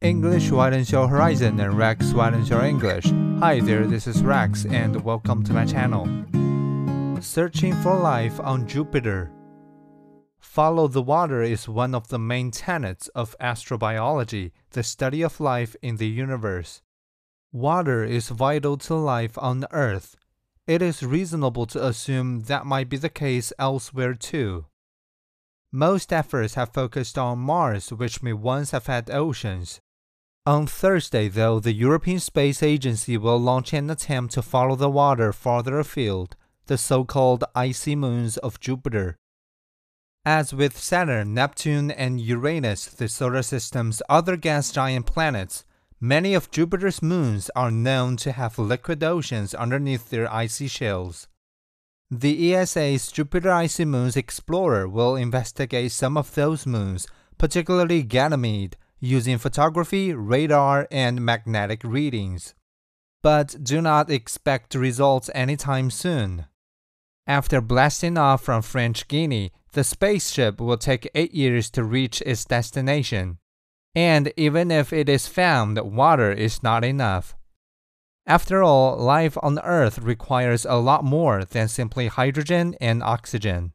English widens your horizon and Rex widens your English. Hi there, this is Rex and welcome to my channel. Searching for life on Jupiter. Follow the water is one of the main tenets of astrobiology, the study of life in the universe. Water is vital to life on Earth. It is reasonable to assume that might be the case elsewhere too. Most efforts have focused on Mars, which may once have had oceans. On Thursday, though, the European Space Agency will launch an attempt to follow the water farther afield, the so called icy moons of Jupiter. As with Saturn, Neptune, and Uranus, the solar system's other gas giant planets, many of Jupiter's moons are known to have liquid oceans underneath their icy shells. The ESA's Jupiter Icy Moons Explorer will investigate some of those moons, particularly Ganymede, using photography, radar, and magnetic readings. But do not expect results anytime soon. After blasting off from French Guiana, the spaceship will take 8 years to reach its destination. And even if it is found, water is not enough. After all, life on Earth requires a lot more than simply hydrogen and oxygen.